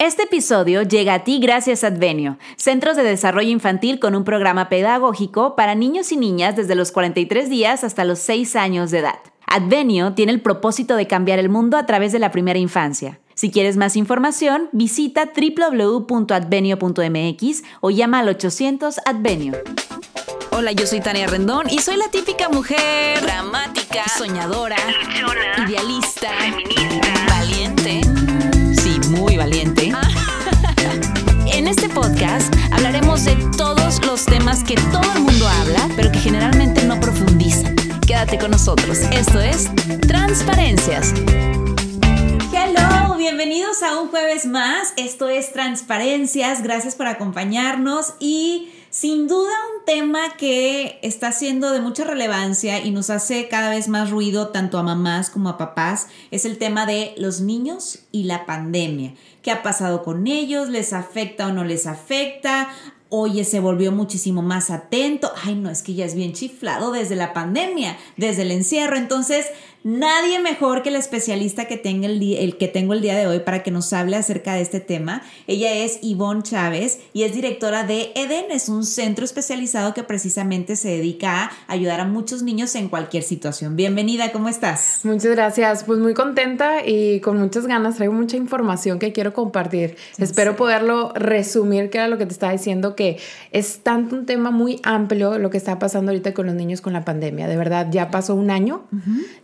Este episodio llega a ti gracias a Advenio, Centros de Desarrollo Infantil con un programa pedagógico para niños y niñas desde los 43 días hasta los 6 años de edad. Advenio tiene el propósito de cambiar el mundo a través de la primera infancia. Si quieres más información, visita www.advenio.mx o llama al 800 Advenio. Hola, yo soy Tania Rendón y soy la típica mujer dramática, soñadora, idealista, feminista, muy valiente. En este podcast hablaremos de todos los temas que todo el mundo habla, pero que generalmente no profundizan. Quédate con nosotros. Esto es Transparencias. Hello, bienvenidos a un jueves más. Esto es Transparencias. Gracias por acompañarnos y sin duda un tema que está siendo de mucha relevancia y nos hace cada vez más ruido tanto a mamás como a papás es el tema de los niños y la pandemia. ¿Qué ha pasado con ellos? ¿Les afecta o no les afecta? Oye, se volvió muchísimo más atento. Ay, no, es que ya es bien chiflado desde la pandemia, desde el encierro. Entonces, nadie mejor que la especialista que, tenga el, el, que tengo el día de hoy para que nos hable acerca de este tema. Ella es Ivonne Chávez y es directora de EDEN, es un centro especializado que precisamente se dedica a ayudar a muchos niños en cualquier situación. Bienvenida, ¿cómo estás? Muchas gracias, pues muy contenta y con muchas ganas, traigo mucha información que quiero compartir. Espero poderlo resumir, que era lo que te estaba diciendo, que es tanto un tema muy amplio lo que está pasando ahorita con los niños con la pandemia. De verdad, ya pasó un año,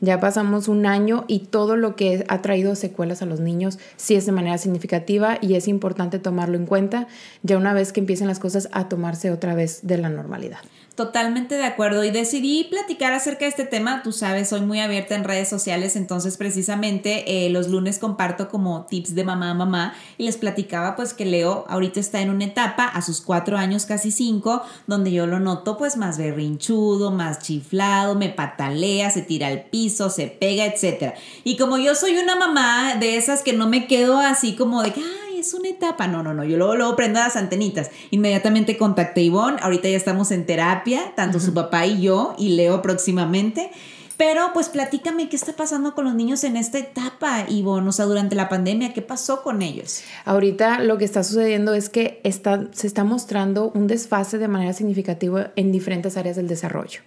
ya pasó pasamos un año y todo lo que ha traído secuelas a los niños sí es de manera significativa y es importante tomarlo en cuenta ya una vez que empiecen las cosas a tomarse otra vez de la normalidad. Totalmente de acuerdo y decidí platicar acerca de este tema, tú sabes, soy muy abierta en redes sociales, entonces precisamente eh, los lunes comparto como tips de mamá a mamá y les platicaba pues que Leo ahorita está en una etapa a sus cuatro años, casi cinco, donde yo lo noto pues más berrinchudo, más chiflado, me patalea, se tira al piso, se pega, etc. Y como yo soy una mamá de esas que no me quedo así como de que, es una etapa. No, no, no. Yo luego, luego prendo las antenitas. Inmediatamente contacté a Ivonne. Ahorita ya estamos en terapia, tanto su papá y yo, y Leo próximamente. Pero pues platícame qué está pasando con los niños en esta etapa, Ivonne, o sea, durante la pandemia, ¿qué pasó con ellos? Ahorita lo que está sucediendo es que está, se está mostrando un desfase de manera significativa en diferentes áreas del desarrollo.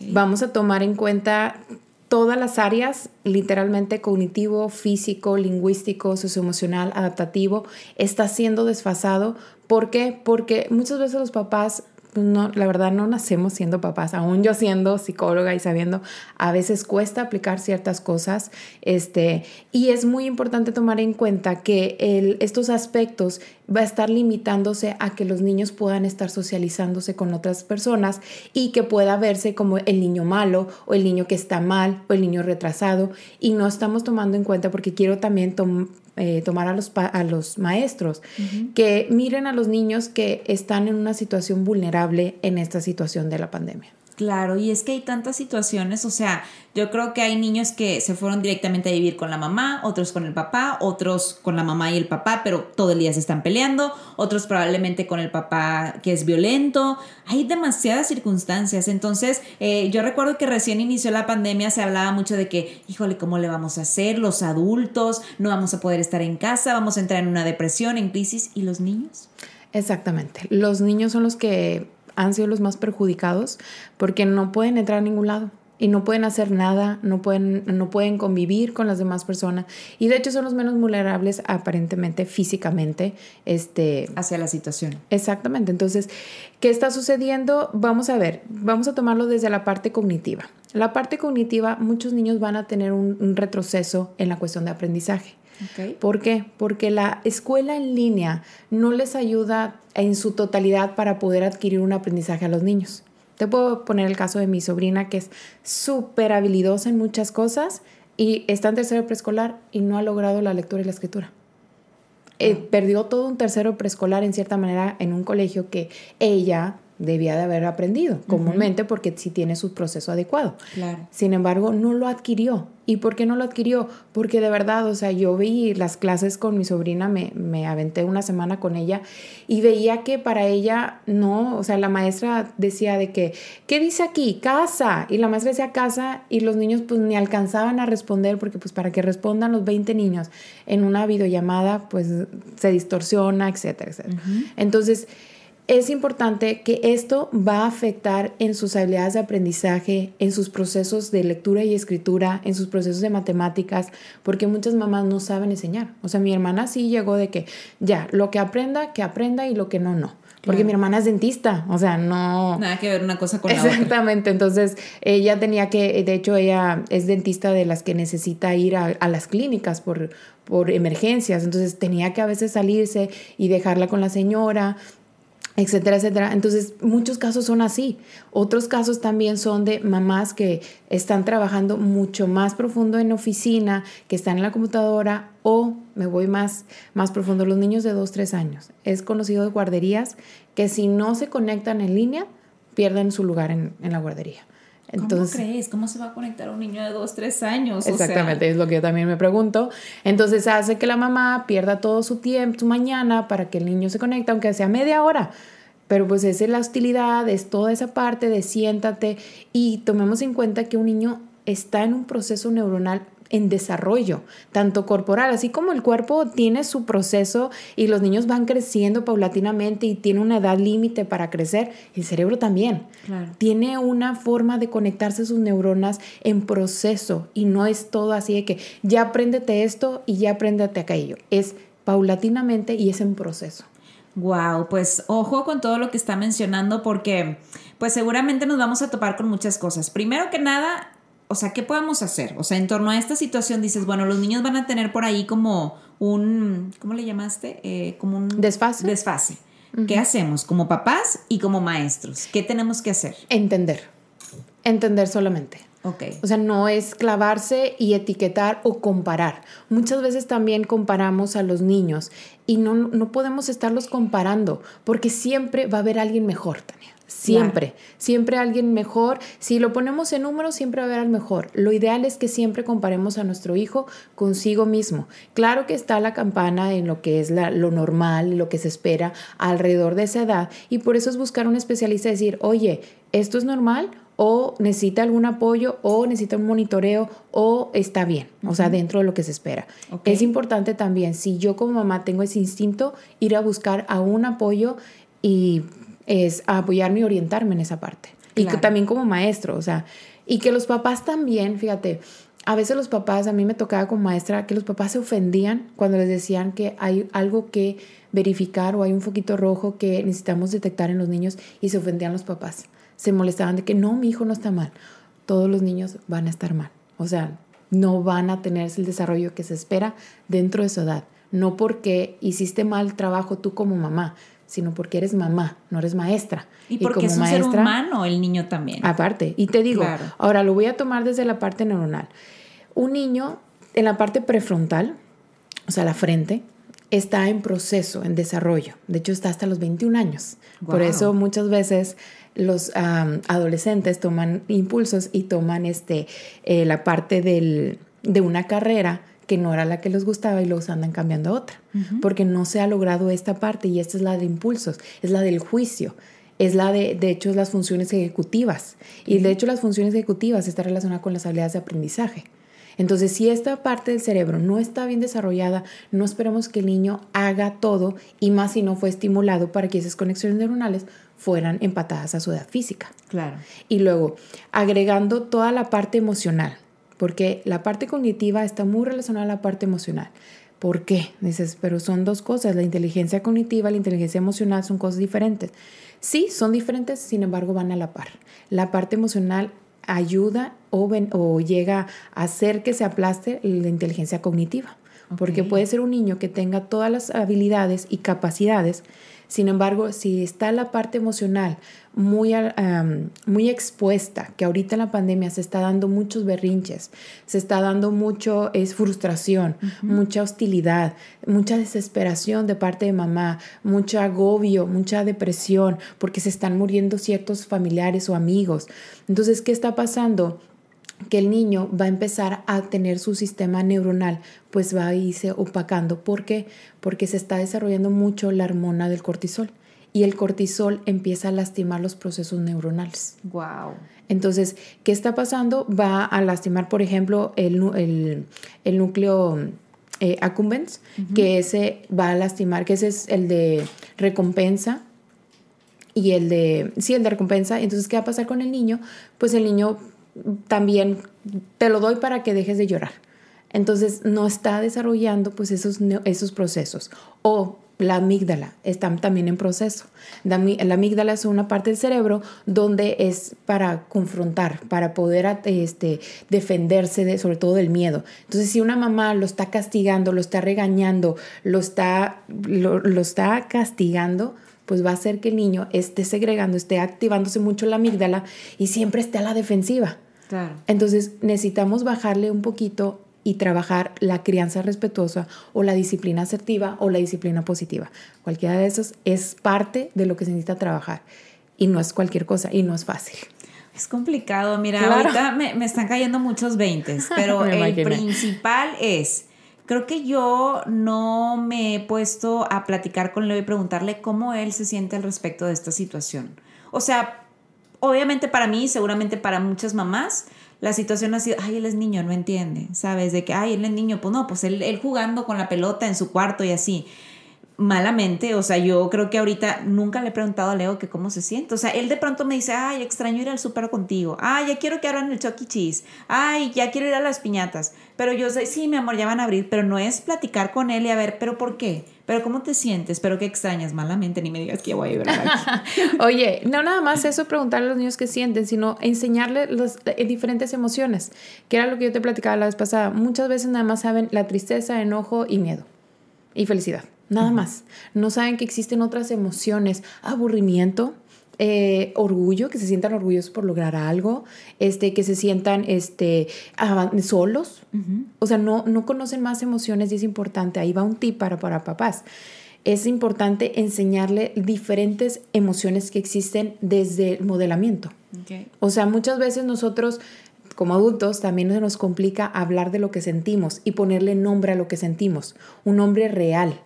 Vamos a tomar en cuenta todas las áreas, literalmente cognitivo, físico, lingüístico, socioemocional, adaptativo, está siendo desfasado. ¿Por qué? Porque muchas veces los papás no, la verdad no nacemos siendo papás, aún yo siendo psicóloga y sabiendo, a veces cuesta aplicar ciertas cosas, este, y es muy importante tomar en cuenta que estos aspectos va a estar limitándose a que los niños puedan estar socializándose con otras personas y que pueda verse como el niño malo o el niño que está mal o el niño retrasado y no estamos tomando en cuenta porque quiero también eh, tomar a los, a los maestros, que miren a los niños que están en una situación vulnerable en esta situación de la pandemia. Claro, y es que hay tantas situaciones, o sea, yo creo que hay niños que se fueron directamente a vivir con la mamá, otros con el papá, otros con la mamá y el papá, pero todo el día se están peleando, otros probablemente con el papá que es violento, hay demasiadas circunstancias, entonces eh, yo recuerdo que recién inició la pandemia, se hablaba mucho de que, híjole, ¿cómo le vamos a hacer? Los adultos, no vamos a poder estar en casa, vamos a entrar en una depresión, en crisis, ¿y los niños? Exactamente, los niños son los que han sido los más perjudicados porque no pueden entrar a ningún lado y no pueden hacer nada, no pueden, no pueden convivir con las demás personas y de hecho son los menos vulnerables aparentemente físicamente este hacia la situación. Exactamente. Entonces, ¿qué está sucediendo? Vamos a ver, vamos a tomarlo desde la parte cognitiva. La parte cognitiva, muchos niños van a tener un retroceso en la cuestión de aprendizaje. ¿Por qué? Porque la escuela en línea no les ayuda en su totalidad para poder adquirir un aprendizaje a los niños. Te puedo poner el caso de mi sobrina que es súper habilidosa en muchas cosas y está en tercero preescolar y no ha logrado la lectura y la escritura. Eh, ah. perdió todo un tercero preescolar en cierta manera en un colegio que ella debía de haber aprendido comúnmente porque sí tiene su proceso adecuado. Sin embargo, no lo adquirió ¿Y por qué no lo adquirió? Porque de verdad, o sea, yo vi las clases con mi sobrina, me, me, aventé una semana con ella y veía que para ella no, o sea, la maestra decía de que, ¿qué dice aquí? Casa. Y la maestra decía casa y los niños pues ni alcanzaban a responder porque pues para que respondan los 20 niños en una videollamada pues se distorsiona, etcétera, etcétera. Entonces, es importante que esto va a afectar en sus habilidades de aprendizaje, en sus procesos de lectura y escritura, en sus procesos de matemáticas, porque muchas mamás no saben enseñar. O sea, mi hermana sí llegó de que ya, lo que aprenda, que aprenda y lo que no, no. Porque mi hermana es dentista, o sea, no... Nada que ver una cosa con la otra. Exactamente, entonces ella tenía que, de hecho ella es dentista de las que necesita ir a, a las clínicas por, por emergencias, entonces tenía que a veces salirse y dejarla con la señora etcétera, etcétera. Entonces, muchos casos son así. Otros casos también son de mamás que están trabajando mucho más profundo en oficina, que están en la computadora o, me voy más, más profundo, los niños de 2, 3 años. Es conocido de guarderías que si no se conectan en línea, pierden su lugar en, en la guardería. Entonces, ¿Cómo crees? ¿Cómo se va a conectar un niño de dos, tres años? Exactamente, es lo que yo también me pregunto. Entonces hace que la mamá pierda todo su tiempo, su mañana, para que el niño se conecte, aunque sea media hora. Pero pues es la hostilidad, es toda esa parte de siéntate y tomemos en cuenta que un niño está en un proceso neuronal en desarrollo, tanto corporal, así como el cuerpo tiene su proceso y los niños van creciendo paulatinamente y tiene una edad límite para crecer, el cerebro también. Tiene una forma de conectarse sus neuronas en proceso y no es todo así de que ya apréndete esto y ya apréndete aquello. Es paulatinamente y es en proceso. Wow, pues ojo con todo lo que está mencionando porque pues seguramente nos vamos a topar con muchas cosas. Primero que nada, o sea, ¿qué podemos hacer? O sea, en torno a esta situación dices, bueno, los niños van a tener por ahí como un, ¿cómo le llamaste? Eh, como un desfase. Desfase. ¿Qué hacemos como papás y como maestros? ¿Qué tenemos que hacer? Entender. Entender solamente. Okay. O sea, no es clavarse y etiquetar o comparar. Muchas veces también comparamos a los niños y no, no podemos estarlos comparando porque siempre va a haber alguien mejor, Tania. Siempre, siempre alguien mejor. Si lo ponemos en números, siempre va a haber al mejor. Lo ideal es que siempre comparemos a nuestro hijo consigo mismo. Claro que está la campana en lo que es la, lo normal, lo que se espera alrededor de esa edad, y por eso es buscar un especialista y decir, oye, ¿esto es normal? o necesita algún apoyo o necesita un monitoreo o está bien, o sea, dentro de lo que se espera. Es importante también, si yo como mamá tengo ese instinto, ir a buscar a un apoyo y es apoyarme y orientarme en esa parte. Y también como maestro, o sea, y que los papás también, fíjate, a veces los papás, a mí me tocaba como maestra, que los papás se ofendían cuando les decían que hay algo que verificar o hay un foquito rojo que necesitamos detectar en los niños y se ofendían los papás. Se molestaban de que no, mi hijo no está mal. Todos los niños van a estar mal. O sea, no van a tener el desarrollo que se espera dentro de su edad. No porque hiciste mal trabajo tú como mamá, sino porque eres mamá, no eres maestra. Y porque es un ser humano el niño también. Aparte, y te digo, ahora lo voy a tomar desde la parte neuronal. Un niño en la parte prefrontal, o sea, la frente, está en proceso, en desarrollo. De hecho, está hasta los 21 años. Por eso muchas veces los adolescentes toman impulsos y toman este, eh, la parte del, de una carrera que no era la que les gustaba y los andan cambiando a otra, porque no se ha logrado esta parte y esta es la de impulsos, es la del juicio, es la de, de hecho, las funciones ejecutivas. Y de hecho las funciones ejecutivas están relacionadas con las habilidades de aprendizaje. Entonces, si esta parte del cerebro no está bien desarrollada, no esperemos que el niño haga todo y más si no fue estimulado para que esas conexiones neuronales fueran empatadas a su edad física. Claro. Y luego, agregando toda la parte emocional, porque la parte cognitiva está muy relacionada a la parte emocional. ¿Por qué? Dices, pero son dos cosas, la inteligencia cognitiva y la inteligencia emocional son cosas diferentes. Sí, son diferentes, sin embargo van a la par. La parte emocional ayuda o, o llega a hacer que se aplaste la inteligencia cognitiva, porque puede ser un niño que tenga todas las habilidades y capacidades, sin embargo, si está la parte emocional muy, muy expuesta, que ahorita en la pandemia se está dando muchos berrinches, se está dando mucho, es frustración, mucha hostilidad, mucha desesperación de parte de mamá, mucho agobio, mucha depresión, porque se están muriendo ciertos familiares o amigos. Entonces, ¿qué está pasando? Que el niño va a empezar a tener su sistema neuronal, pues va a irse opacando. ¿Por qué? Porque se está desarrollando mucho la hormona del cortisol y el cortisol empieza a lastimar los procesos neuronales. Wow. Entonces, ¿qué está pasando? Va a lastimar, por ejemplo, el, el, núcleo eh, accumbens, que ese va a lastimar, que ese es el de recompensa y el de, sí, el de recompensa. Entonces, ¿qué va a pasar con el niño? Pues el niño también te lo doy para que dejes de llorar. Entonces no está desarrollando pues esos, esos procesos. O la amígdala está también en proceso. La, amígdala es una parte del cerebro donde es para confrontar, para poder este, defenderse de, sobre todo del miedo. Entonces, si una mamá lo está castigando, lo está regañando, lo está, lo, está castigando, pues va a hacer que el niño esté segregando, esté activándose mucho la amígdala y siempre esté a la defensiva. Entonces necesitamos bajarle un poquito y trabajar la crianza respetuosa o la disciplina asertiva o la disciplina positiva. Cualquiera de esos es parte de lo que se necesita trabajar y no es cualquier cosa y no es fácil. Es complicado, mira, ahorita me, están cayendo muchos veintes, pero el principal es, creo que yo no me he puesto a platicar con Leo y preguntarle cómo él se siente al respecto de esta situación. O sea, obviamente para mí, seguramente para muchas mamás, la situación ha sido, ay, él es niño, no entiende, ¿sabes? De que, ay, él es niño, pues no, pues él, él jugando con la pelota en su cuarto y así malamente, o sea, yo creo que ahorita nunca le he preguntado a Leo que cómo se siente, o sea, él de pronto me dice, ay, extraño ir al súper contigo, ay, ya quiero que abran el Chucky e. Cheese, ay, ya quiero ir a las piñatas, pero yo sé, sí, mi amor, ya van a abrir, pero no es platicar con él y a ver, pero ¿por qué? Pero ¿cómo te sientes? Pero que extrañas malamente, ni me digas que voy a ir Oye, no nada más eso preguntarle a los niños qué sienten, sino enseñarle las eh, diferentes emociones, que era lo que yo te platicaba la vez pasada. Muchas veces nada más saben la tristeza, enojo y miedo y felicidad. Nada más. No saben que existen otras emociones, aburrimiento, eh, orgullo, que se sientan orgullosos por lograr algo, este, que se sientan este, solos. O sea, no, no conocen más emociones y es importante. Ahí va un tip para, para papás. Es importante enseñarle diferentes emociones que existen desde el modelamiento. O sea, muchas veces nosotros como adultos también nos complica hablar de lo que sentimos y ponerle nombre a lo que sentimos, un nombre real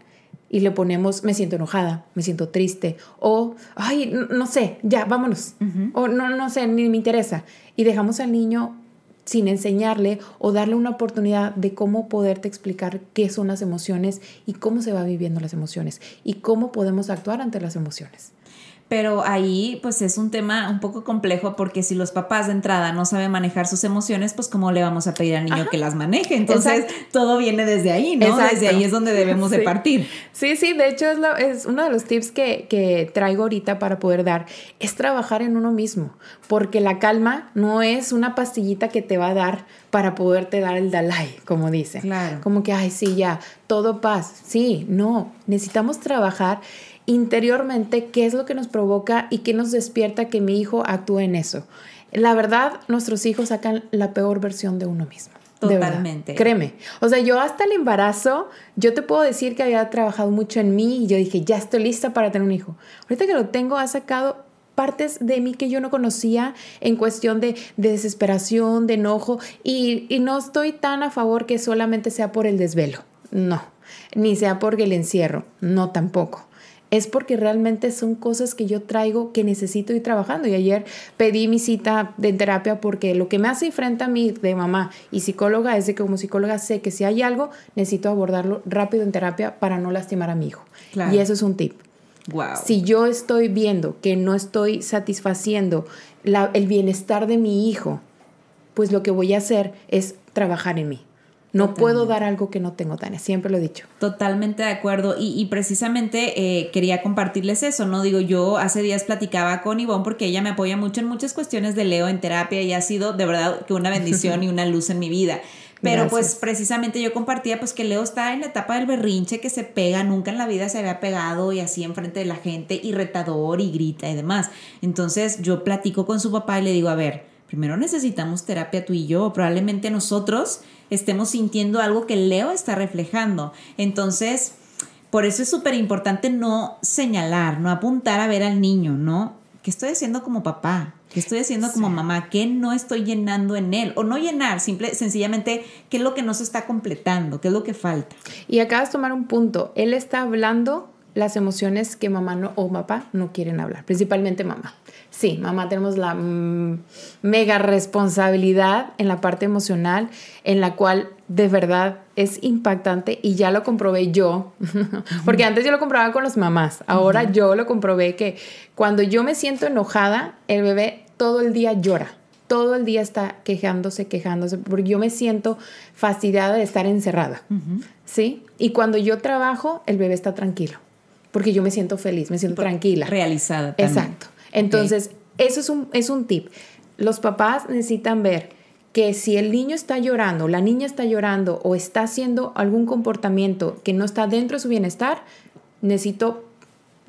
y le ponemos me siento enojada, me siento triste o ay, no, sé, ya, vámonos. O no no sé, ni me interesa y dejamos al niño sin enseñarle o darle una oportunidad de cómo poderte explicar qué son las emociones y cómo se va viviendo las emociones y cómo podemos actuar ante las emociones. Pero ahí pues es un tema un poco complejo porque si los papás de entrada no saben manejar sus emociones, pues cómo le vamos a pedir al niño que las maneje. Entonces todo viene desde ahí, ¿no? Desde ahí es donde debemos de partir. Sí, sí, de hecho es, es uno de los tips que, que, traigo ahorita para poder dar, es trabajar en uno mismo, porque la calma no es una pastillita que te va a dar para poderte dar el Dalai, como dice. Claro. Como que, ay, sí, ya, todo paz. Sí, no, necesitamos trabajar interiormente qué es lo que nos provoca y qué nos despierta que mi hijo actúe en eso. La verdad, nuestros hijos sacan la peor versión de uno mismo. Totalmente. Créeme. O sea, yo hasta el embarazo, yo te puedo decir que había trabajado mucho en mí y yo dije, ya estoy lista para tener un hijo. Ahorita que lo tengo, ha sacado partes de mí que yo no conocía en cuestión de, desesperación, de enojo y, y no estoy tan a favor que solamente sea por el desvelo. No. Ni sea porque el encierro. No tampoco es porque realmente son cosas que yo traigo que necesito ir trabajando. Y ayer pedí mi cita de terapia porque lo que me hace frente a mí de mamá y psicóloga es de que como psicóloga sé que si hay algo, necesito abordarlo rápido en terapia para no lastimar a mi hijo. Y eso es un tip. Wow. Si yo estoy viendo que no estoy satisfaciendo el bienestar de mi hijo, pues lo que voy a hacer es trabajar en mí. No puedo dar algo que no tengo, Tania, siempre lo he dicho. Totalmente de acuerdo. Y, precisamente eh, quería compartirles eso, ¿no? Digo, yo hace días platicaba con Ivonne porque ella me apoya mucho en muchas cuestiones de Leo en terapia y ha sido de verdad que una bendición y una luz en mi vida. Pero pues precisamente yo compartía pues que Leo está en la etapa del berrinche que se pega, nunca en la vida se había pegado y así enfrente de la gente y retador y grita y demás. Entonces yo platico con su papá y le digo, a ver, primero necesitamos terapia tú y yo, probablemente nosotros estemos sintiendo algo que Leo está reflejando. Entonces, por eso es súper importante no señalar, no apuntar a ver al niño, ¿no? ¿qué estoy haciendo como papá? ¿Qué estoy haciendo como mamá? ¿Qué no estoy llenando en él? O no llenar, simple, sencillamente, ¿qué es lo que no se está completando? ¿Qué es lo que falta? Y acabas de tomar un punto. Él está hablando las emociones que mamá no, o papá no quieren hablar, principalmente mamá. Sí, mamá tenemos la mm, mega responsabilidad en la parte emocional, en la cual de verdad es impactante y ya lo comprobé yo, porque antes yo lo comprobaba con las mamás, ahora yo lo comprobé que cuando yo me siento enojada, el bebé todo el día llora todo el día está quejándose, quejándose, porque yo me siento fastidiada de estar encerrada, ¿sí? Y cuando yo trabajo, el bebé está tranquilo, porque yo me siento feliz, me siento tranquila. Realizada. Exacto. Entonces, eso es un, es un tip. Los papás necesitan ver que si el niño está llorando, la niña está llorando o está haciendo algún comportamiento que no está dentro de su bienestar, necesito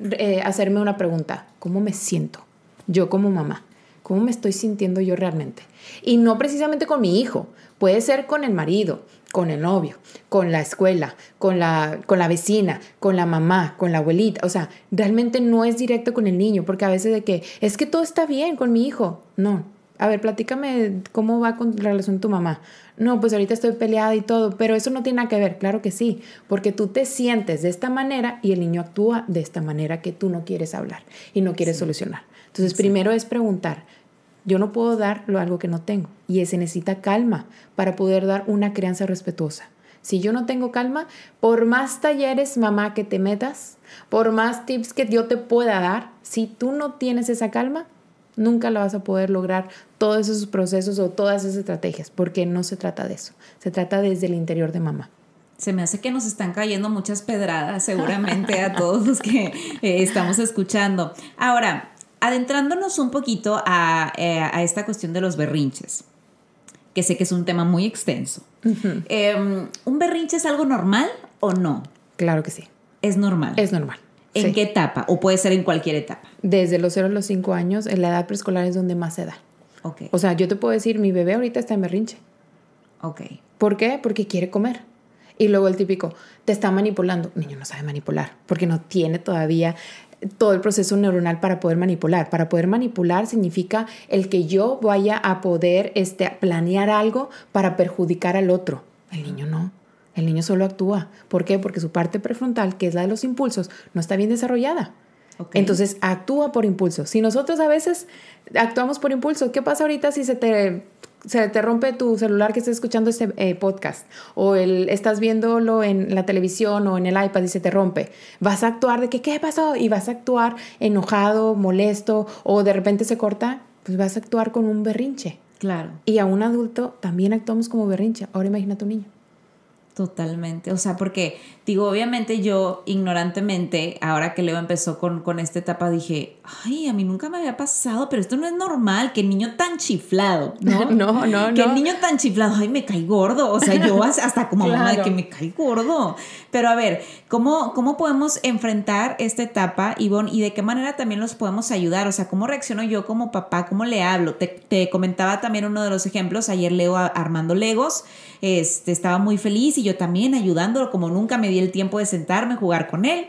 eh, hacerme una pregunta. ¿Cómo me siento yo como mamá? ¿Cómo me estoy sintiendo yo realmente? Y no precisamente con mi hijo, puede ser con el marido, con el novio, con la escuela, con la, con la vecina, con la mamá, con la abuelita. O sea, realmente no es directo con el niño, porque a veces de que es que todo está bien con mi hijo. No. A ver, platícame cómo va con la relación de tu mamá. No, pues ahorita estoy peleada y todo, pero eso no tiene nada que ver, claro que sí, porque tú te sientes de esta manera y el niño actúa de esta manera que tú no quieres hablar y no quieres solucionar. Entonces, primero es preguntar, yo no puedo dar algo que no tengo y se necesita calma para poder dar una crianza respetuosa. Si yo no tengo calma, por más talleres, mamá, que te metas, por más tips que yo te pueda dar, si tú no tienes esa calma, nunca lo vas a poder lograr todos esos procesos o todas esas estrategias, porque no se trata de eso, se trata desde el interior de mamá. Se me hace que nos están cayendo muchas pedradas seguramente a todos los que eh, estamos escuchando. Ahora, adentrándonos un poquito eh, a, esta cuestión de los berrinches, que sé que es un tema muy extenso. Em, ¿Un berrinche es algo normal o no? Claro que sí. Es normal. Es normal. ¿En qué etapa? ¿O puede ser en cualquier etapa? Desde los 0 a los 5 años, en la edad preescolar es donde más se da. Okay. O sea, yo te puedo decir, mi bebé ahorita está en berrinche. Ok. ¿Por qué? Porque quiere comer. Y luego el típico, te está manipulando. niño no sabe manipular porque no tiene todavía todo el proceso neuronal para poder manipular. Para poder manipular significa el que yo vaya a poder este, planear algo para perjudicar al otro. El niño no. El niño solo actúa. ¿Por qué? Porque su parte prefrontal, que es la de los impulsos, no está bien desarrollada. Entonces actúa por impulso. Si nosotros a veces actuamos por impulso, ¿qué pasa ahorita si se te se te rompe tu celular que estés escuchando este eh, podcast o el, estás viéndolo en la televisión o en el iPad y se te rompe, vas a actuar de que, ¿qué pasó? Y vas a actuar enojado, molesto o de repente se corta, pues vas a actuar con un berrinche. Claro. Y a un adulto también actuamos como berrinche. Ahora imagínate un niño. Totalmente, o sea, porque digo, obviamente yo ignorantemente, ahora que Leo empezó con, con esta etapa, dije, ay, a mí nunca me había pasado, pero esto no es normal, que el niño tan chiflado, ¿no? no, no, Que el niño tan chiflado, ay, me cae gordo, o sea, yo hasta como mamá de que me cae gordo. Pero a ver, ¿cómo, ¿cómo podemos enfrentar esta etapa, Ivonne, y de qué manera también los podemos ayudar? O sea, ¿cómo reacciono yo como papá? ¿Cómo le hablo? Te, te comentaba también uno de los ejemplos, ayer Leo armando Legos, este, estaba muy feliz y yo también ayudándolo, como nunca me di el tiempo de sentarme, jugar con él,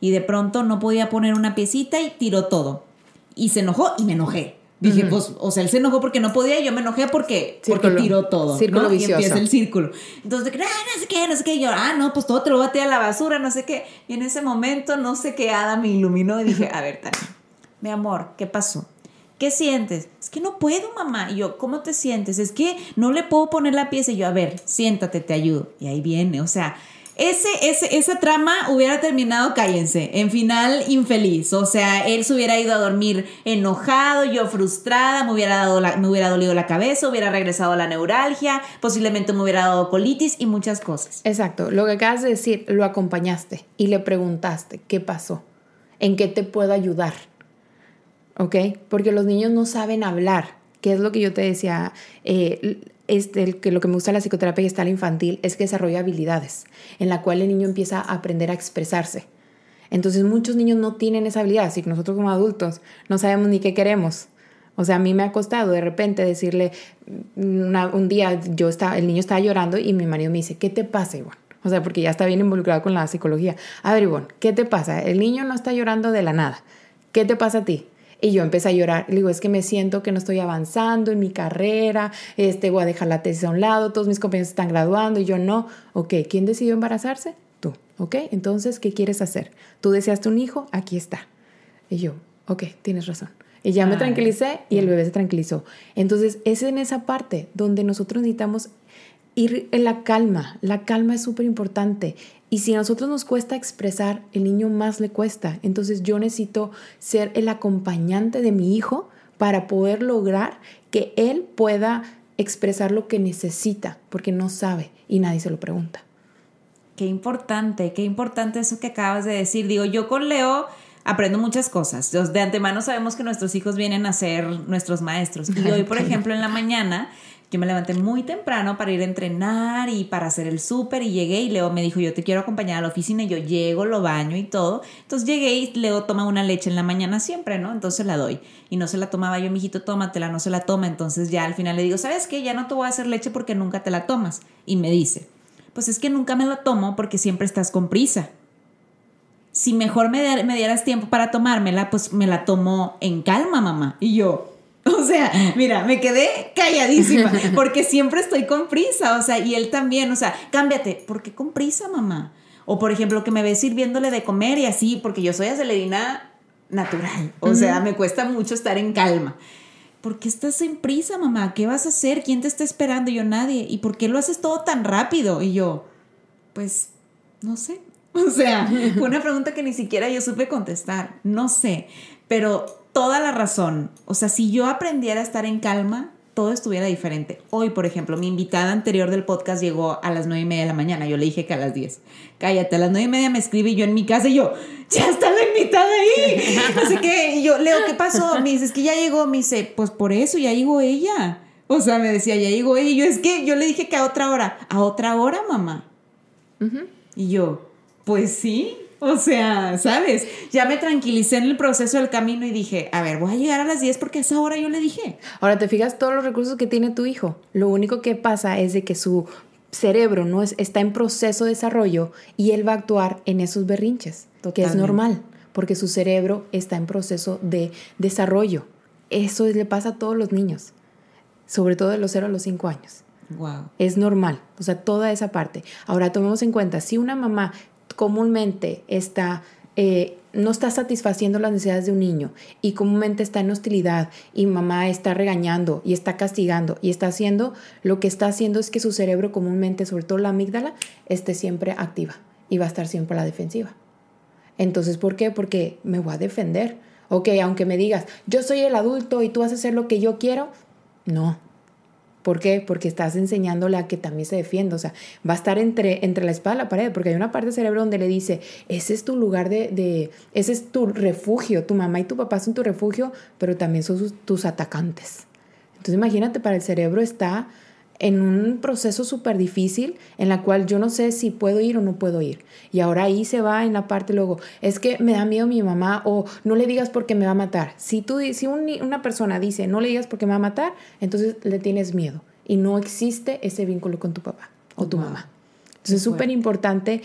y de pronto no podía poner una piecita y tiró todo. Y se enojó y me enojé. Dije, pues, o sea, él se enojó porque no podía y yo me enojé porque, porque tiró todo. Círculo vicioso. Y empieza el círculo. Entonces, ah, no sé qué, no sé qué. Y yo, ah, no, pues todo te lo voy a tirar a la basura, no sé qué. Y en ese momento, no sé qué hada me iluminó y dije, a ver, Tania, mi amor, ¿qué pasó? ¿Qué sientes? Es que no puedo, mamá. Y yo, ¿cómo te sientes? Es que no le puedo poner la pieza. Y yo, a ver, siéntate, te ayudo. Y ahí viene, o sea, ese, ese, esa trama hubiera terminado, cállense, en final infeliz. O sea, él se hubiera ido a dormir enojado, yo frustrada, me hubiera, dado me hubiera dolido la cabeza, hubiera regresado a la neuralgia, posiblemente me hubiera dado colitis y muchas cosas. Exacto, lo que acabas de decir, lo acompañaste y le preguntaste, ¿qué pasó? ¿En qué te puedo ayudar? ¿Ok? Porque los niños no saben hablar, que es lo que yo te decía, eh, este, que lo que me gusta de la psicoterapia gestal infantil es que desarrolla habilidades, en la cual el niño empieza a aprender a expresarse. Entonces muchos niños no tienen esa habilidad, así que nosotros como adultos no sabemos ni qué queremos. O sea, a mí me ha costado de repente decirle, un día yo estaba, el niño estaba llorando y mi marido me dice, ¿qué te pasa, Ivonne? O sea, porque ya está bien involucrado con la psicología. A ver, Ivonne, ¿qué te pasa? El niño no está llorando de la nada. ¿Qué te pasa a ti? Y yo empecé a llorar. Le digo, es que me siento que no estoy avanzando en mi carrera, este, voy a dejar la tesis a un lado, todos mis compañeros están graduando y yo no. Ok, ¿quién decidió embarazarse? Tú. Ok, entonces, ¿qué quieres hacer? Tú deseaste un hijo, aquí está. Y yo, ok, tienes razón. Y ya me tranquilicé y el bebé se tranquilizó. Entonces, es en esa parte donde nosotros necesitamos ir en la calma. La calma es súper importante. Y si a nosotros nos cuesta expresar, el niño más le cuesta. Entonces yo necesito ser el acompañante de mi hijo para poder lograr que él pueda expresar lo que necesita, porque no sabe y nadie se lo pregunta. Qué importante, qué importante eso que acabas de decir. Digo, yo con Leo aprendo muchas cosas. De antemano sabemos que nuestros hijos vienen a ser nuestros maestros. Y hoy, por ejemplo, en la mañana yo me levanté muy temprano para ir a entrenar y para hacer el súper y llegué y Leo me dijo, yo te quiero acompañar a la oficina y yo llego, lo baño y todo. Entonces llegué y Leo toma una leche en la mañana siempre, ¿no? Entonces la doy. Y no se la tomaba yo, mijito, tómatela, no se la toma. Entonces ya al final le digo, ¿sabes qué? Ya no te voy a hacer leche porque nunca te la tomas. Y me dice, pues es que nunca me la tomo porque siempre estás con prisa. Si mejor me, me dieras tiempo para tomármela, pues me la tomo en calma, mamá. Y yo, O sea, mira, me quedé calladísima porque siempre estoy con prisa, o sea, y él también, o sea, cámbiate, ¿por qué con prisa, mamá? O por ejemplo, que me ves sirviéndole de comer y así, porque yo soy acelerina natural, o sea, me cuesta mucho estar en calma. ¿Por qué estás en prisa, mamá? ¿Qué vas a hacer? ¿Quién te está esperando? yo, nadie. ¿Y por qué lo haces todo tan rápido? Y yo, pues, no sé. O sea, fue una pregunta que ni siquiera yo supe contestar. No sé. Pero toda la razón. O sea, si yo aprendiera a estar en calma, todo estuviera diferente. Hoy, por ejemplo, mi invitada anterior del podcast llegó a las nueve y media de la mañana. Yo le dije que a las 10. Cállate, a las nueve y media me escribe y yo en mi casa y yo, ya está la invitada ahí. Así que yo, Leo, ¿qué pasó? Me dice, es que ya llegó. Me dice, pues por eso ya llegó ella. O sea, me decía, ya llegó ella. Y yo, es que yo le dije que a otra hora. ¿A otra hora, mamá? Y yo, pues sí. O sea, ¿sabes? Ya me tranquilicé en el proceso del camino y dije, a ver, voy a llegar a las 10 porque a esa hora yo le dije. Ahora te fijas todos los recursos que tiene tu hijo. Lo único que pasa es de que su cerebro no es, está en proceso de desarrollo y él va a actuar en esos berrinches, que es normal, porque su cerebro está en proceso de desarrollo. Eso le pasa a todos los niños, sobre todo de los 0 a los 5 años. Wow. Es normal, o sea, toda esa parte. Ahora tomemos en cuenta, si una mamá comúnmente está, eh, no está satisfaciendo las necesidades de un niño y comúnmente está en hostilidad y mamá está regañando y está castigando y está haciendo, lo que está haciendo es que su cerebro comúnmente, sobre todo la amígdala, esté siempre activa y va a estar siempre a la defensiva. Entonces, ¿por qué? Porque me voy a defender. Ok, aunque me digas, yo soy el adulto y tú vas a hacer lo que yo quiero, no, ¿Por qué? Porque estás enseñándole a que también se defienda. O sea, va a estar entre, entre la espada y la pared, porque hay una parte del cerebro donde le dice, ese es tu lugar de, de ese es tu refugio, tu mamá y tu papá son tu refugio, pero también son tus atacantes. Entonces imagínate, para el cerebro está en un proceso súper difícil en la cual yo no sé si puedo ir o no puedo ir. Y ahora ahí se va en la parte luego, es que me da miedo mi mamá o no le digas porque me va a matar. Si, tú, si una persona dice no le digas porque me va a matar, entonces le tienes miedo y no existe ese vínculo con tu papá o tu mamá. Entonces es súper importante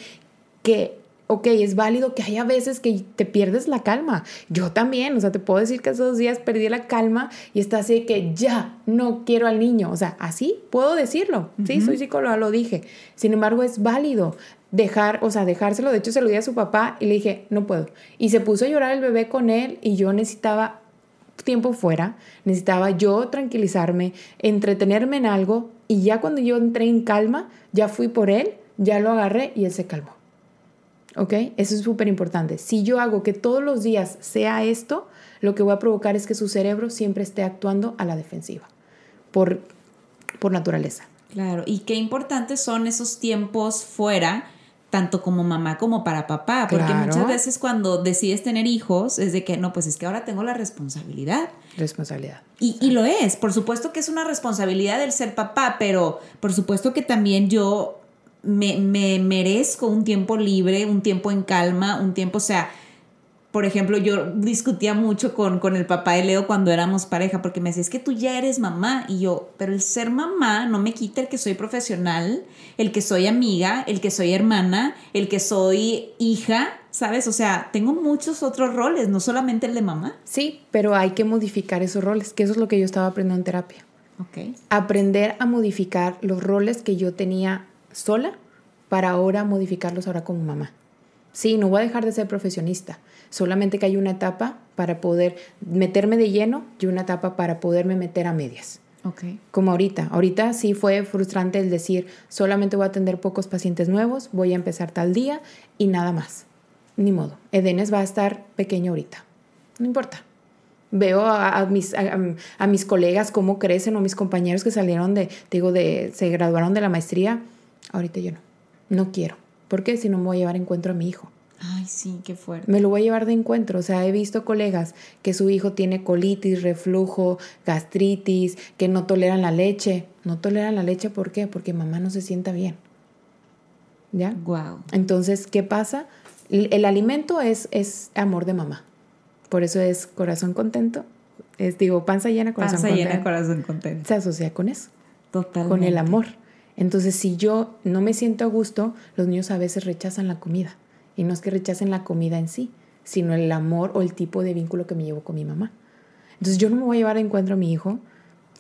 que ok, es válido que haya veces que te pierdes la calma. Yo también, o sea, te puedo decir que esos días perdí la calma y está así que ya no quiero al niño. O sea, así puedo decirlo. Sí, soy psicóloga, lo dije. Sin embargo, es válido dejar, o sea, dejárselo. De hecho, se lo di a su papá y le dije, no puedo. Y se puso a llorar el bebé con él y yo necesitaba tiempo fuera, necesitaba yo tranquilizarme, entretenerme en algo y ya cuando yo entré en calma, ya fui por él, ya lo agarré y él se calmó. ¿Ok? Eso es súper importante. Si yo hago que todos los días sea esto, lo que voy a provocar es que su cerebro siempre esté actuando a la defensiva, por, por naturaleza. Claro, y qué importantes son esos tiempos fuera, tanto como mamá como para papá, porque muchas veces cuando decides tener hijos es de que, no, pues es que ahora tengo la responsabilidad. Responsabilidad. Y, y lo es, por supuesto que es una responsabilidad el ser papá, pero por supuesto que también yo me, me, merezco un tiempo libre, un tiempo en calma, un tiempo, o sea, por ejemplo, yo discutía mucho con, con el papá de Leo cuando éramos pareja, porque me decía, es que tú ya eres mamá, y yo, pero el ser mamá no me quita el que soy profesional, el que soy amiga, el que soy hermana, el que soy hija, ¿sabes? O sea, tengo muchos otros roles, no solamente el de mamá. Sí, pero hay que modificar esos roles, que eso es lo que yo estaba aprendiendo en terapia. Ok. Aprender a modificar los roles que yo tenía sola para ahora modificarlos ahora como mamá. Sí, no voy a dejar de ser profesionista, solamente que hay una etapa para poder meterme de lleno y una etapa para poderme meter a medias. Ok. Como ahorita. Ahorita sí fue frustrante el decir, solamente voy a atender pocos pacientes nuevos, voy a empezar tal día y nada más. Ni modo. Edenes va a estar pequeño ahorita. No importa. Veo a, a mis, a, a mis colegas cómo crecen o mis compañeros que salieron de, digo, de, se graduaron de la maestría. Ahorita yo no. No quiero. ¿Por qué? Si no me voy a llevar encuentro a mi hijo. Ay, sí, qué fuerte. Me lo voy a llevar de encuentro. O sea, he visto colegas que su hijo tiene colitis, reflujo, gastritis, que no toleran la leche. No toleran la leche, ¿por qué? Porque mamá no se sienta bien. ¿Ya? Wow. Entonces, ¿qué pasa? El, el alimento es, es amor de mamá. Por eso es corazón contento. Es, digo, panza llena, corazón Panza contento. llena, corazón contento. Se asocia con eso, Totalmente. con el amor. Entonces, si yo no me siento a gusto, los niños a veces rechazan la comida. Y no es que rechacen la comida en sí, sino el amor o el tipo de vínculo que me llevo con mi mamá. Entonces, yo no me voy a llevar de encuentro a mi hijo.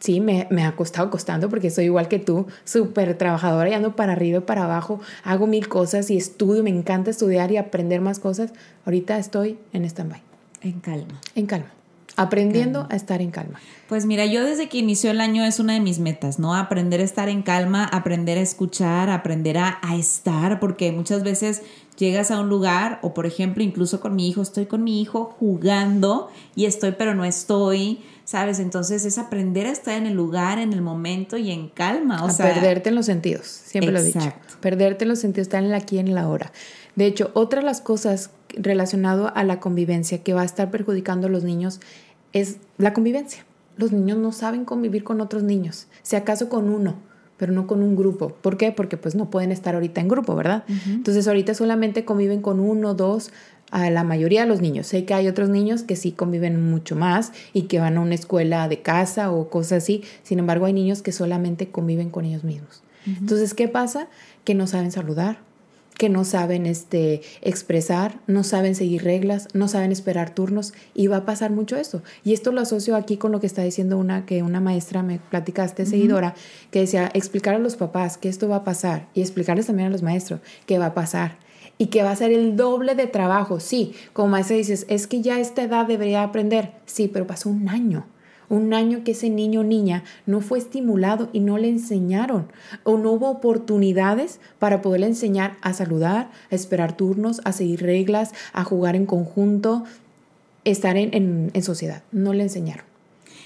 Sí, me, me ha costado costando porque soy igual que tú, súper trabajadora y ando para arriba y para abajo, hago mil cosas y estudio, me encanta estudiar y aprender más cosas. Ahorita estoy en stand-by, En calma. en calma, aprendiendo a estar en calma. Pues mira, yo desde que inició el año es una de mis metas, ¿no? Aprender a estar en calma, aprender a escuchar, aprender a, a, estar, porque muchas veces llegas a un lugar, o por ejemplo, incluso con mi hijo, estoy con mi hijo jugando y estoy, pero no estoy, ¿sabes? Entonces es aprender a estar en el lugar, en el momento y en calma. O a sea, perderte en los sentidos, siempre lo he dicho. Perderte en los sentidos, estar en el aquí y en la ahora. De hecho, otra de las cosas relacionado a la convivencia que va a estar perjudicando a los niños es la convivencia. Los niños no saben convivir con otros niños, si acaso con uno, pero no con un grupo. ¿Por qué? Porque pues no pueden estar ahorita en grupo, ¿verdad? Entonces ahorita solamente conviven con uno, dos, a la mayoría de los niños. Sé que hay otros niños que sí conviven mucho más y que van a una escuela de casa o cosas así. Sin embargo, hay niños que solamente conviven con ellos mismos. Entonces, ¿qué pasa? Que no saben saludar, que no saben este, expresar, no saben seguir reglas, no saben esperar turnos y va a pasar mucho eso. Y esto lo asocio aquí con lo que está diciendo una que una maestra me platicaste, seguidora, que decía explicar a los papás que esto va a pasar y explicarles también a los maestros que va a pasar y que va a ser el doble de trabajo. Sí, como maestra dices, es que ya a esta edad debería aprender. Sí, pero pasó un año un año que ese niño o niña no fue estimulado y no le enseñaron o no hubo oportunidades para poderle enseñar a saludar, a esperar turnos, a seguir reglas, a jugar en conjunto, estar en, en, en sociedad. No le enseñaron.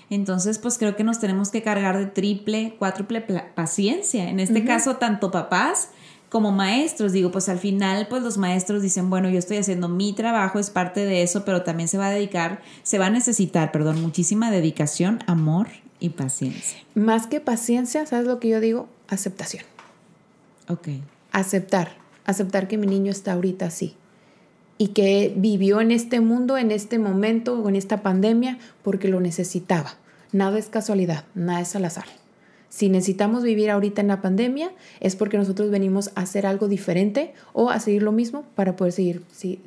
Entonces, pues creo que nos tenemos que cargar de triple, cuádruple paciencia. En este uh -huh. caso, tanto papás como maestros, digo, pues al final, pues los maestros dicen, bueno, yo estoy haciendo mi trabajo, es parte de eso, pero también se va a dedicar, se va a necesitar, perdón, muchísima dedicación, amor y paciencia. Más que paciencia, ¿sabes lo que yo digo? Aceptación. Ok. Aceptar, aceptar que mi niño está ahorita así y que vivió en este mundo, en este momento o en esta pandemia porque lo necesitaba. Nada es casualidad, nada es al azar. Si necesitamos vivir ahorita en la pandemia es porque nosotros venimos a hacer algo diferente o a seguir lo mismo para poder seguir sí,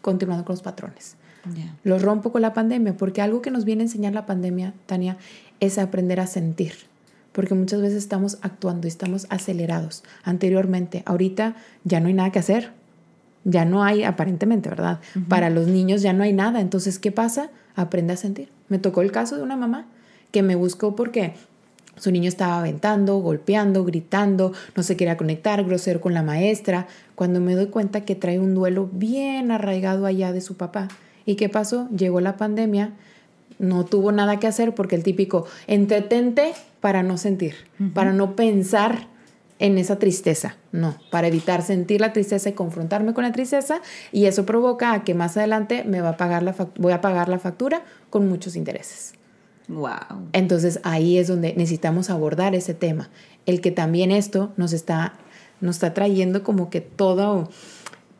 continuando con los patrones. Yeah. Lo rompo con la pandemia porque algo que nos viene a enseñar la pandemia, Tania, es aprender a sentir. Porque muchas veces estamos actuando y estamos acelerados anteriormente. Ahorita ya no hay nada que hacer. Ya no hay, aparentemente, ¿verdad? Uh -huh. Para los niños ya no hay nada. Entonces, ¿qué pasa? Aprende a sentir. Me tocó el caso de una mamá que me buscó porque su niño estaba aventando, golpeando, gritando, no se quería conectar, grosero con la maestra. Cuando me doy cuenta que trae un duelo bien arraigado allá de su papá. ¿Y qué pasó? Llegó la pandemia, no tuvo nada que hacer porque el típico entretente para no sentir, uh -huh. para no pensar en esa tristeza, no, para evitar sentir la tristeza y confrontarme con la tristeza y eso provoca a que más adelante me va a pagar la voy a pagar la factura con muchos intereses. Wow. Entonces ahí es donde necesitamos abordar ese tema, el que también esto nos está, nos está trayendo como que todo,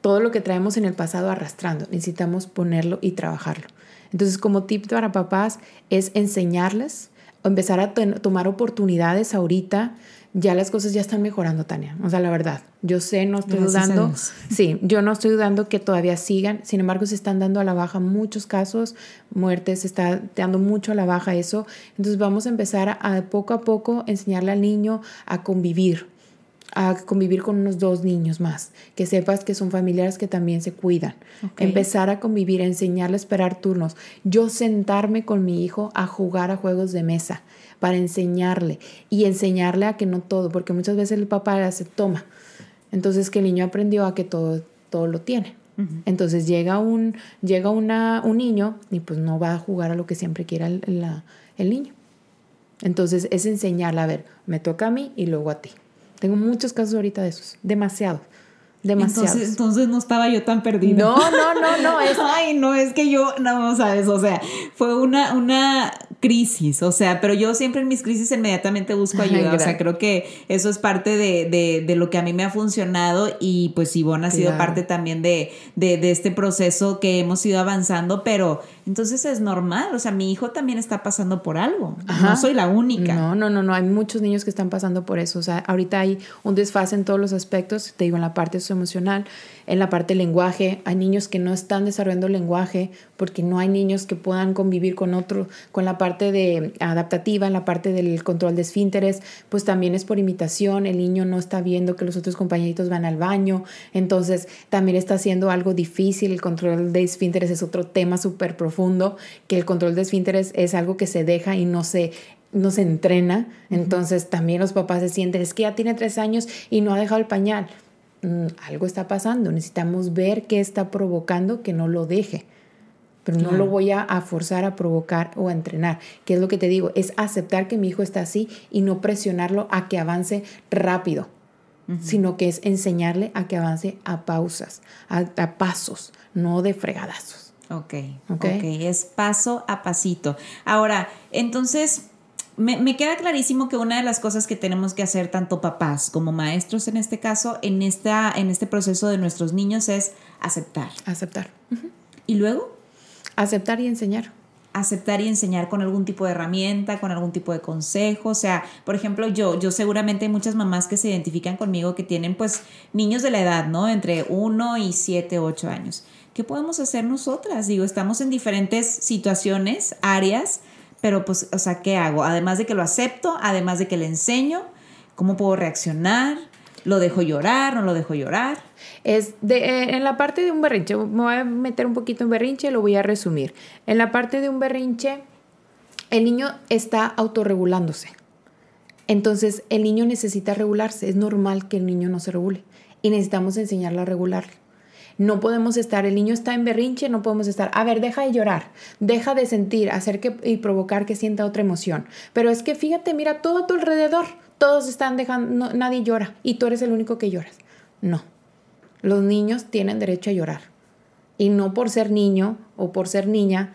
todo lo que traemos en el pasado arrastrando, necesitamos ponerlo y trabajarlo. Entonces como tip para papás es enseñarles, empezar a tomar oportunidades ahorita, ya las cosas ya están mejorando, Tania. O sea, la verdad, yo sé, no estoy dudando. Sí, yo no estoy dudando que todavía sigan. Sin embargo, se están dando a la baja muchos casos, muertes, se está dando mucho a la baja eso. Entonces vamos a empezar a, poco a poco enseñarle al niño a convivir a convivir con unos dos niños más, que sepas que son familiares que también se cuidan. Empezar a convivir, enseñarle a esperar turnos. Yo sentarme con mi hijo a jugar a juegos de mesa para enseñarle y enseñarle a que no todo, porque muchas veces el papá se toma. Entonces que el niño aprendió a que todo, todo lo tiene. Entonces llega un, llega una, un niño y pues no va a jugar a lo que siempre quiera el, el niño. Entonces es enseñarle, a ver, me toca a mí y luego a ti. Tengo muchos casos ahorita de esos, demasiados. Entonces, entonces no estaba yo tan perdida. No, no, no, no. Es... Ay, no, es que yo, no, sabes, o sea, fue una, una crisis, o sea, pero yo siempre en mis crisis inmediatamente busco ayuda, o sea, creo que eso es parte de, de, lo que a mí me ha funcionado y pues Ivonne ha sido parte también de, de, este proceso que hemos ido avanzando, pero entonces es normal, o sea, mi hijo también está pasando por algo, no soy la única. No, no, no, no, hay muchos niños que están pasando por eso, o sea, ahorita hay un desfase en todos los aspectos, te digo, en la parte emocional, en la parte lenguaje, hay niños que no están desarrollando lenguaje porque no hay niños que puedan convivir con otro, con la parte de adaptativa, en la parte del control de esfínteres, pues también es por imitación, el niño no está viendo que los otros compañeritos van al baño, entonces también está haciendo algo difícil, el control de esfínteres es otro tema súper profundo, que el control de esfínteres es algo que se deja y no se no se entrena, entonces también los papás se sienten, es que ya tiene tres años y no ha dejado el pañal. Mm, algo está pasando, necesitamos ver qué está provocando que no lo deje. Pero no lo voy a, forzar a provocar o a entrenar. ¿Qué es lo que te digo? Es aceptar que mi hijo está así y no presionarlo a que avance rápido, sino que es enseñarle a que avance a pausas, a, pasos, no de fregadazos. Ok, ok, es paso a pasito. Ahora, entonces, me, queda clarísimo que una de las cosas que tenemos que hacer tanto papás como maestros en este caso, en, esta, en este proceso de nuestros niños es aceptar. Aceptar. ¿Y luego? Aceptar y enseñar. Aceptar y enseñar con algún tipo de herramienta, con algún tipo de consejo. O sea, por ejemplo, yo, yo seguramente hay muchas mamás que se identifican conmigo que tienen pues niños de la edad, ¿no? Entre 1 y 7, 8 años. ¿Qué podemos hacer nosotras? Digo, estamos en diferentes situaciones, áreas pero pues, o sea, ¿qué hago? Además de que lo acepto, además de que le enseño, ¿cómo puedo reaccionar? ¿Lo dejo llorar? ¿No lo dejo llorar? Es de, eh, en la parte de un berrinche, me voy a meter un poquito en berrinche, lo voy a resumir. En la parte de un berrinche, el niño está autorregulándose. Entonces, el niño necesita regularse. Es normal que el niño no se regule. Y necesitamos enseñarle a regularlo. No podemos estar, el niño está en berrinche, no podemos estar, a ver, deja de llorar, deja de sentir, hacer que y provocar que sienta otra emoción. Pero es que fíjate, mira todo a tu alrededor, todos están dejando, nadie llora y tú eres el único que lloras. No, los niños tienen derecho a llorar. Y no por ser niño o por ser niña,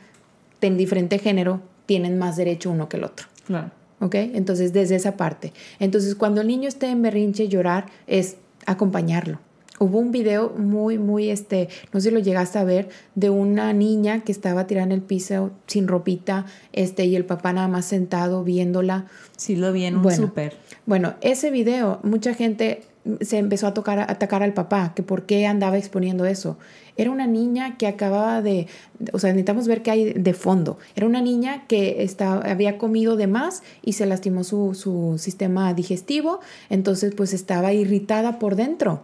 en diferente género, tienen más derecho uno que el otro. Claro. ¿Ok? Entonces, desde esa parte. Entonces, cuando el niño esté en berrinche, llorar es acompañarlo Hubo un video muy, muy, este, no sé si lo llegaste a ver, de una niña que estaba tirada en el piso sin ropita, este, y el papá nada más sentado viéndola. Sí, lo vi en un bueno, súper. Bueno, ese video, mucha gente se empezó a, tocar, a atacar al papá, que por qué andaba exponiendo eso. Era una niña que acababa de, o sea, necesitamos ver qué hay de fondo. Era una niña que estaba, había comido de más y se lastimó su, su sistema digestivo, entonces pues estaba irritada por dentro.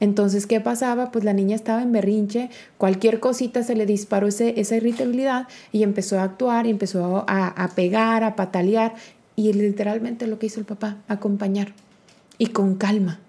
Entonces, ¿qué pasaba? Pues la niña estaba en berrinche, cualquier cosita se le disparó esa irritabilidad y empezó a actuar empezó a, a pegar, a patalear y literalmente lo que hizo el papá, acompañar y con calma.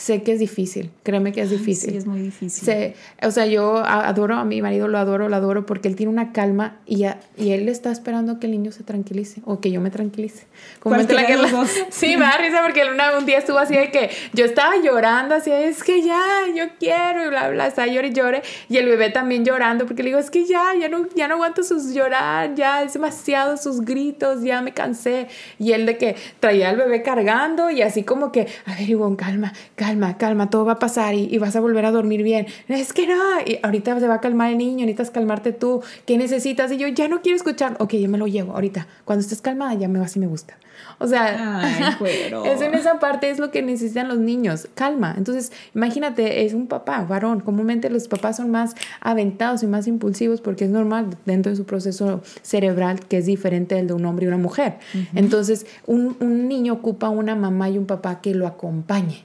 Sé que es difícil, créeme que es difícil. Sí, es muy difícil. o sea, yo adoro a mi marido, lo adoro, lo adoro porque él tiene una calma y, y él está esperando que el niño se tranquilice o que yo me tranquilice. Como la que la, Sí, me da risa porque una, un día estuvo así de que yo estaba llorando, así es que ya, yo quiero y bla, bla, está llore y llore. Y el bebé también llorando porque le digo, es que ya, ya no, ya no aguanto sus llorar, ya es demasiado sus gritos, ya me cansé. Y él de que traía al bebé cargando y así como que, a ver, Ivonne, calma, calma calma, calma, todo va a pasar y, vas a volver a dormir bien. Es que no, y ahorita se va a calmar el niño, necesitas calmarte tú, ¿qué necesitas? Y yo ya no quiero escuchar, ok, yo me lo llevo ahorita, cuando estés calmada ya me va si me gusta. O sea, es en esa parte es lo que necesitan los niños, calma. Entonces, imagínate, es un papá, varón, comúnmente los papás son más aventados y más impulsivos porque es normal dentro de su proceso cerebral que es diferente del de un hombre y una mujer. Entonces, un, un niño ocupa una mamá y un papá que lo acompañe.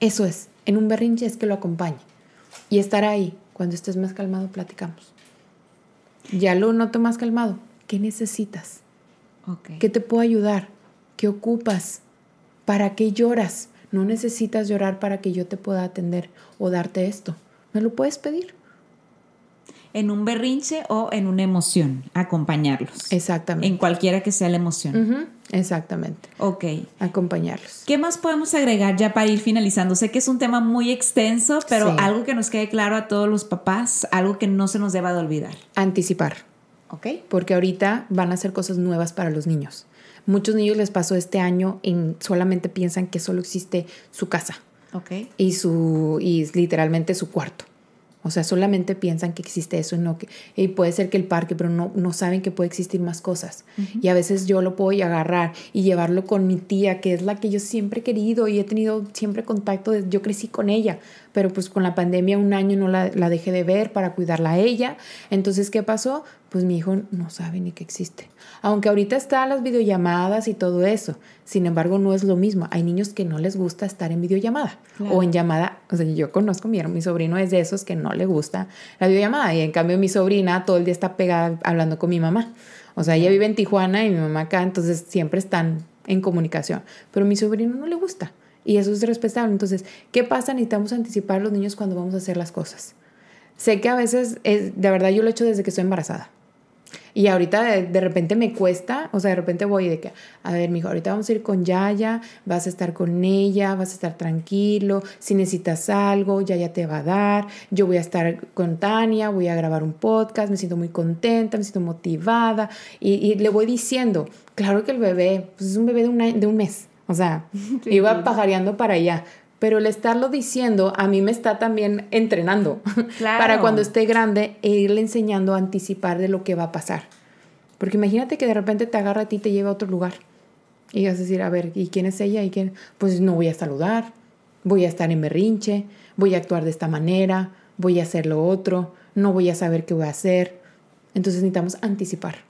Eso es, en un berrinche es que lo acompañe. Y estar ahí, cuando estés más calmado, platicamos. Ya lo noto más calmado. ¿Qué necesitas? ¿Qué te puedo ayudar? ¿Qué ocupas? ¿Para qué lloras? No necesitas llorar para que yo te pueda atender o darte esto. Me lo puedes pedir. En un berrinche o en una emoción, acompañarlos. Exactamente. En cualquiera que sea la emoción. Exactamente. Ok. Acompañarlos. ¿Qué más podemos agregar ya para ir finalizando? Sé que es un tema muy extenso, pero algo que nos quede claro a todos los papás, algo que no se nos deba de olvidar. Anticipar. ¿Ok? Porque ahorita van a hacer cosas nuevas para los niños. Muchos niños les pasó este año en solamente piensan que solo existe su casa. Ok. Y su y literalmente su cuarto. O sea, solamente piensan que existe eso y no que y puede ser que el parque, pero no, no saben que puede existir más cosas. Y a veces yo lo puedo agarrar y llevarlo con mi tía, que es la que yo siempre he querido y he tenido siempre contacto, yo crecí con ella, pero pues con la pandemia un año no la, la dejé de ver para cuidarla a ella. Entonces, ¿qué pasó? Pues mi hijo no sabe ni que existe. Aunque ahorita están las videollamadas y todo eso, sin embargo no es lo mismo. Hay niños que no les gusta estar en videollamada o en llamada. O sea, yo conozco, mi, mi sobrino es de esos que no le gusta la videollamada y en cambio mi sobrina todo el día está pegada hablando con mi mamá. O sea, ella vive en Tijuana y mi mamá acá, entonces siempre están en comunicación. Pero a mi sobrino no le gusta. Y eso es respetable. Entonces, ¿qué pasa? Necesitamos anticipar a los niños cuando vamos a hacer las cosas. Sé que a veces, es, de verdad, yo lo he hecho desde que estoy embarazada. Y ahorita de, repente me cuesta, o sea, de repente voy de que, a ver, mijo, ahorita vamos a ir con Yaya, vas a estar con ella, vas a estar tranquilo, si necesitas algo, Yaya te va a dar, yo voy a estar con Tania, voy a grabar un podcast, me siento muy contenta, me siento motivada, y, le voy diciendo, claro que el bebé, pues es un bebé de de un mes, o sea, iba pajareando para allá. Pero el estarlo diciendo a mí me está también entrenando para cuando esté grande e irle enseñando a anticipar de lo que va a pasar. Porque imagínate que de repente te agarra a ti y te lleva a otro lugar. Y vas a decir, a ver, ¿y quién es ella? ¿Y quién? Pues no voy a saludar, voy a estar en berrinche, voy a actuar de esta manera, voy a hacer lo otro, no voy a saber qué voy a hacer. Entonces necesitamos anticipar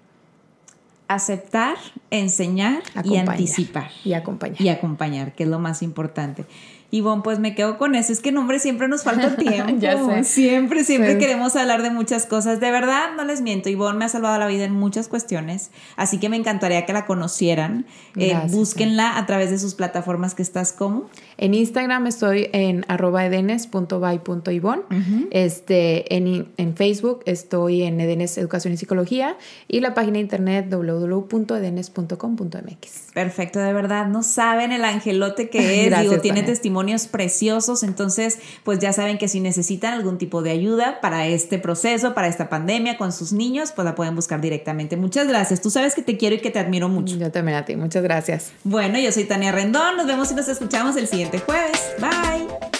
aceptar, enseñar y anticipar. Y acompañar. Y acompañar, que es lo más importante. Ivonne, pues me quedo con eso. Es que, nombre, siempre nos falta tiempo. ya sé. Siempre, siempre queremos hablar de muchas cosas. De verdad, no les miento. Ivonne me ha salvado la vida en muchas cuestiones. Así que me encantaría que la conocieran. Eh, búsquenla a través de sus plataformas que estás como. En Instagram estoy en arroba edenes.by.ivonne. este, en, en Facebook estoy en Edenes Educación y Psicología. Y la página de internet www.edenes.com.mx. Perfecto, de verdad. No saben el angelote que es. Digo, tiene testimonio preciosos. Entonces, pues ya saben que si necesitan algún tipo de ayuda para este proceso, para esta pandemia con sus niños, pues la pueden buscar directamente. Muchas gracias. Tú sabes que te quiero y que te admiro mucho. Yo también a ti. Muchas gracias. Bueno, yo soy Tania Rendón. Nos vemos y nos escuchamos el siguiente jueves. Bye.